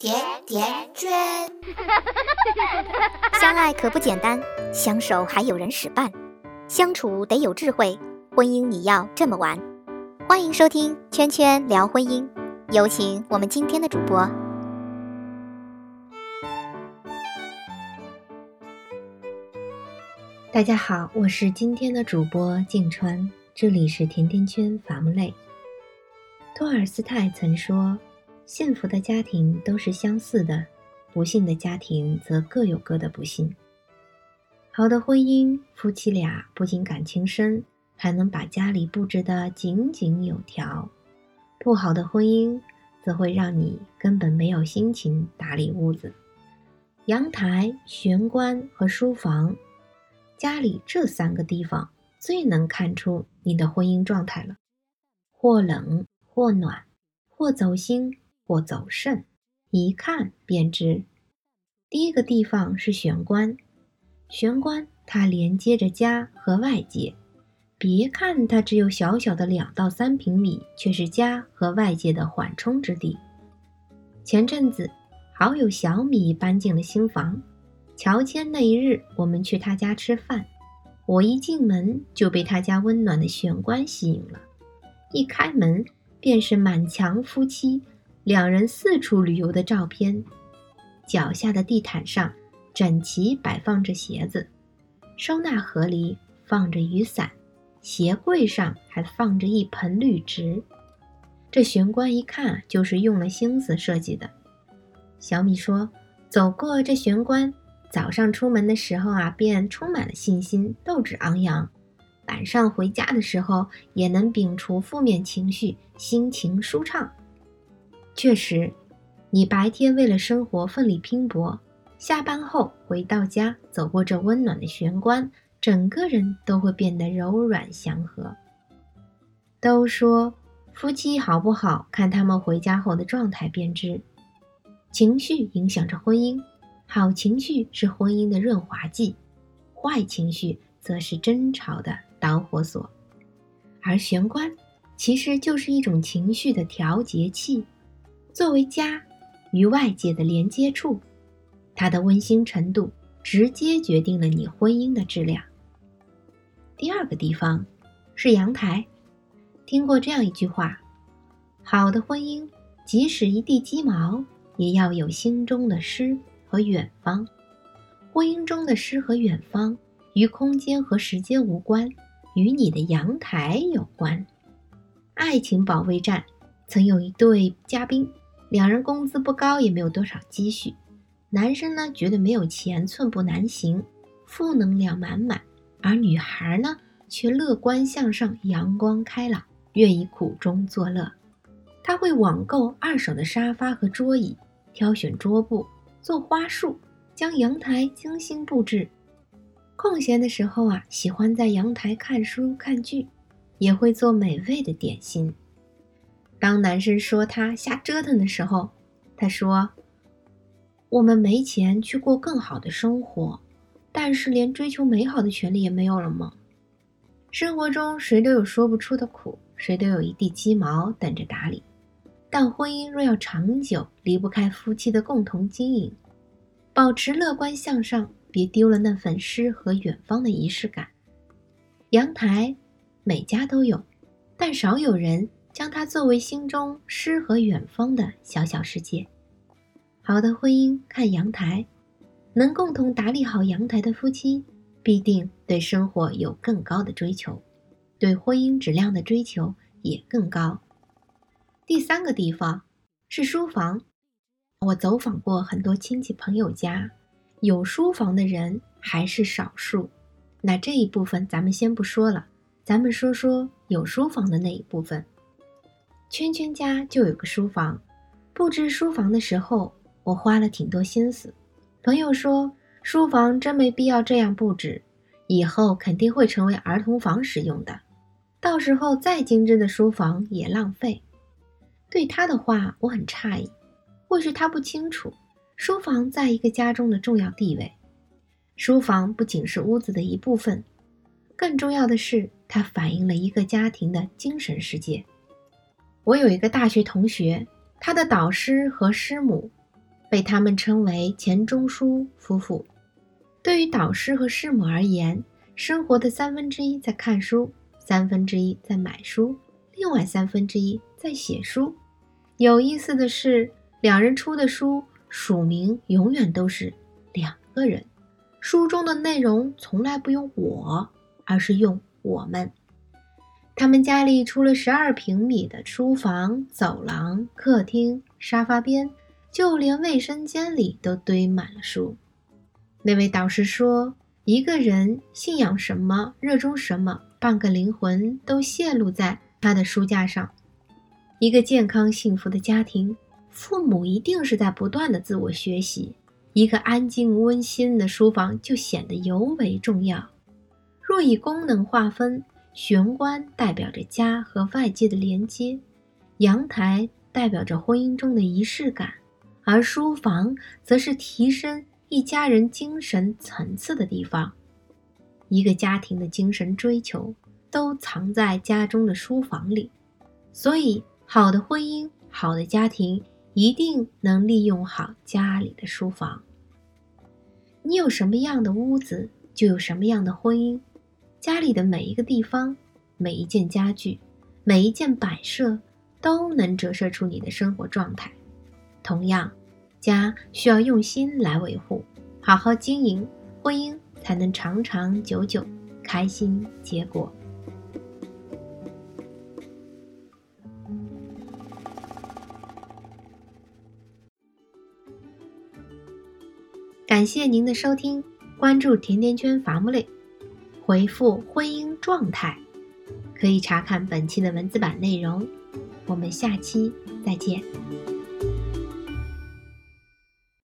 甜甜圈，相爱可不简单，相守还有人使绊，相处得有智慧，婚姻你要这么玩。欢迎收听《圈圈聊婚姻》，有请我们今天的主播。大家好，我是今天的主播静川，这里是甜甜圈伐木累。托尔斯泰曾说。幸福的家庭都是相似的，不幸的家庭则各有各的不幸。好的婚姻，夫妻俩不仅感情深，还能把家里布置得井井有条；不好的婚姻，则会让你根本没有心情打理屋子。阳台、玄关和书房，家里这三个地方最能看出你的婚姻状态了，或冷或暖，或走心。或走肾，一看便知。第一个地方是玄关，玄关它连接着家和外界。别看它只有小小的两到三平米，却是家和外界的缓冲之地。前阵子，好友小米搬进了新房，乔迁那一日，我们去他家吃饭，我一进门就被他家温暖的玄关吸引了，一开门便是满墙夫妻。两人四处旅游的照片，脚下的地毯上整齐摆放着鞋子，收纳盒里放着雨伞，鞋柜上还放着一盆绿植。这玄关一看就是用了心思设计的。小米说：“走过这玄关，早上出门的时候啊，便充满了信心，斗志昂扬；晚上回家的时候，也能摒除负面情绪，心情舒畅。”确实，你白天为了生活奋力拼搏，下班后回到家，走过这温暖的玄关，整个人都会变得柔软祥和。都说夫妻好不好，看他们回家后的状态便知。情绪影响着婚姻，好情绪是婚姻的润滑剂，坏情绪则是争吵的导火索。而玄关其实就是一种情绪的调节器。作为家与外界的连接处，它的温馨程度直接决定了你婚姻的质量。第二个地方是阳台。听过这样一句话：好的婚姻，即使一地鸡毛，也要有心中的诗和远方。婚姻中的诗和远方，与空间和时间无关，与你的阳台有关。爱情保卫战曾有一对嘉宾。两人工资不高，也没有多少积蓄。男生呢觉得没有钱寸步难行，负能量满满；而女孩呢却乐观向上，阳光开朗，愿意苦中作乐。她会网购二手的沙发和桌椅，挑选桌布，做花束，将阳台精心布置。空闲的时候啊，喜欢在阳台看书看剧，也会做美味的点心。当男生说他瞎折腾的时候，他说：“我们没钱去过更好的生活，但是连追求美好的权利也没有了吗？”生活中谁都有说不出的苦，谁都有一地鸡毛等着打理。但婚姻若要长久，离不开夫妻的共同经营。保持乐观向上，别丢了那份诗和远方的仪式感。阳台，每家都有，但少有人。将它作为心中诗和远方的小小世界。好的婚姻看阳台，能共同打理好阳台的夫妻，必定对生活有更高的追求，对婚姻质量的追求也更高。第三个地方是书房。我走访过很多亲戚朋友家，有书房的人还是少数。那这一部分咱们先不说了，咱们说说有书房的那一部分。圈圈家就有个书房，布置书房的时候，我花了挺多心思。朋友说，书房真没必要这样布置，以后肯定会成为儿童房使用的，到时候再精致的书房也浪费。对他的话，我很诧异，或许他不清楚书房在一个家中的重要地位。书房不仅是屋子的一部分，更重要的是，它反映了一个家庭的精神世界。我有一个大学同学，他的导师和师母被他们称为钱钟书夫妇。对于导师和师母而言，生活的三分之一在看书，三分之一在买书，另外三分之一在写书。有意思的是，两人出的书署名永远都是两个人，书中的内容从来不用“我”，而是用“我们”。他们家里除了十二平米的书房、走廊、客厅、沙发边，就连卫生间里都堆满了书。那位导师说：“一个人信仰什么，热衷什么，半个灵魂都泄露在他的书架上。一个健康幸福的家庭，父母一定是在不断的自我学习。一个安静温馨的书房就显得尤为重要。若以功能划分，玄关代表着家和外界的连接，阳台代表着婚姻中的仪式感，而书房则是提升。”一家人精神层次的地方，一个家庭的精神追求都藏在家中的书房里，所以好的婚姻、好的家庭一定能利用好家里的书房。你有什么样的屋子，就有什么样的婚姻。家里的每一个地方、每一件家具、每一件摆设，都能折射出你的生活状态。同样。家需要用心来维护，好好经营，婚姻才能长长久久，开心结果。感谢您的收听，关注甜甜圈伐木累，回复“婚姻状态”，可以查看本期的文字版内容。我们下期再见。